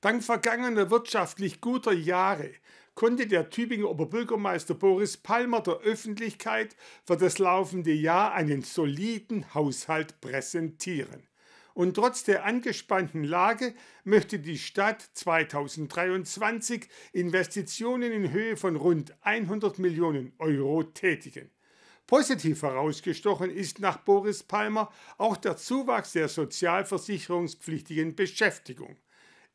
Dank vergangener wirtschaftlich guter Jahre konnte der Tübinger Oberbürgermeister Boris Palmer der Öffentlichkeit für das laufende Jahr einen soliden Haushalt präsentieren. Und trotz der angespannten Lage möchte die Stadt 2023 Investitionen in Höhe von rund 100 Millionen Euro tätigen. Positiv herausgestochen ist nach Boris Palmer auch der Zuwachs der sozialversicherungspflichtigen Beschäftigung.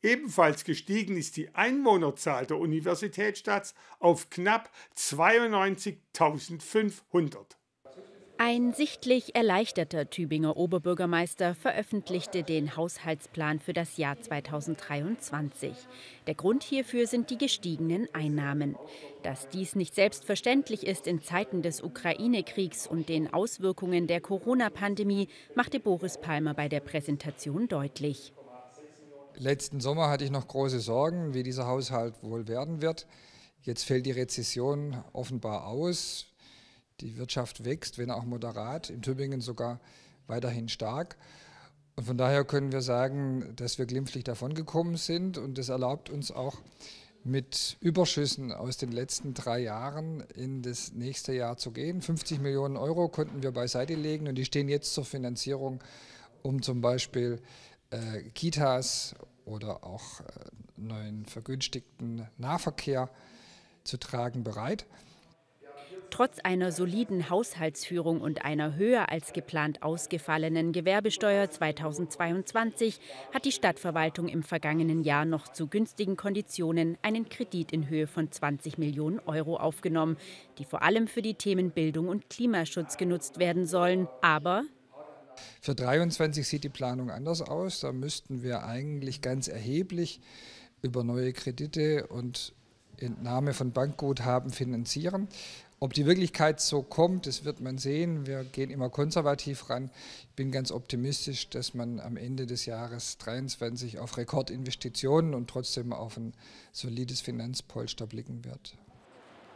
Ebenfalls gestiegen ist die Einwohnerzahl der Universitätsstadt auf knapp 92.500. Ein sichtlich erleichterter Tübinger Oberbürgermeister veröffentlichte den Haushaltsplan für das Jahr 2023. Der Grund hierfür sind die gestiegenen Einnahmen. Dass dies nicht selbstverständlich ist in Zeiten des Ukraine-Kriegs und den Auswirkungen der Corona-Pandemie, machte Boris Palmer bei der Präsentation deutlich. Letzten Sommer hatte ich noch große Sorgen, wie dieser Haushalt wohl werden wird. Jetzt fällt die Rezession offenbar aus. Die Wirtschaft wächst, wenn auch moderat, in Tübingen sogar weiterhin stark. Und von daher können wir sagen, dass wir glimpflich davongekommen sind und das erlaubt uns auch mit Überschüssen aus den letzten drei Jahren in das nächste Jahr zu gehen. 50 Millionen Euro konnten wir beiseite legen und die stehen jetzt zur Finanzierung, um zum Beispiel äh, Kitas oder auch äh, neuen vergünstigten Nahverkehr zu tragen bereit. Trotz einer soliden Haushaltsführung und einer höher als geplant ausgefallenen Gewerbesteuer 2022 hat die Stadtverwaltung im vergangenen Jahr noch zu günstigen Konditionen einen Kredit in Höhe von 20 Millionen Euro aufgenommen, die vor allem für die Themen Bildung und Klimaschutz genutzt werden sollen. Aber für 23 sieht die Planung anders aus. Da müssten wir eigentlich ganz erheblich über neue Kredite und Entnahme von Bankguthaben finanzieren. Ob die Wirklichkeit so kommt, das wird man sehen. Wir gehen immer konservativ ran. Ich bin ganz optimistisch, dass man am Ende des Jahres 2023 auf Rekordinvestitionen und trotzdem auf ein solides Finanzpolster blicken wird.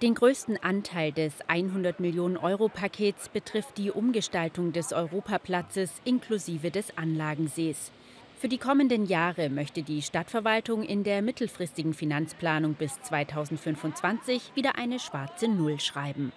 Den größten Anteil des 100 Millionen Euro Pakets betrifft die Umgestaltung des Europaplatzes inklusive des Anlagensees. Für die kommenden Jahre möchte die Stadtverwaltung in der mittelfristigen Finanzplanung bis 2025 wieder eine schwarze Null schreiben.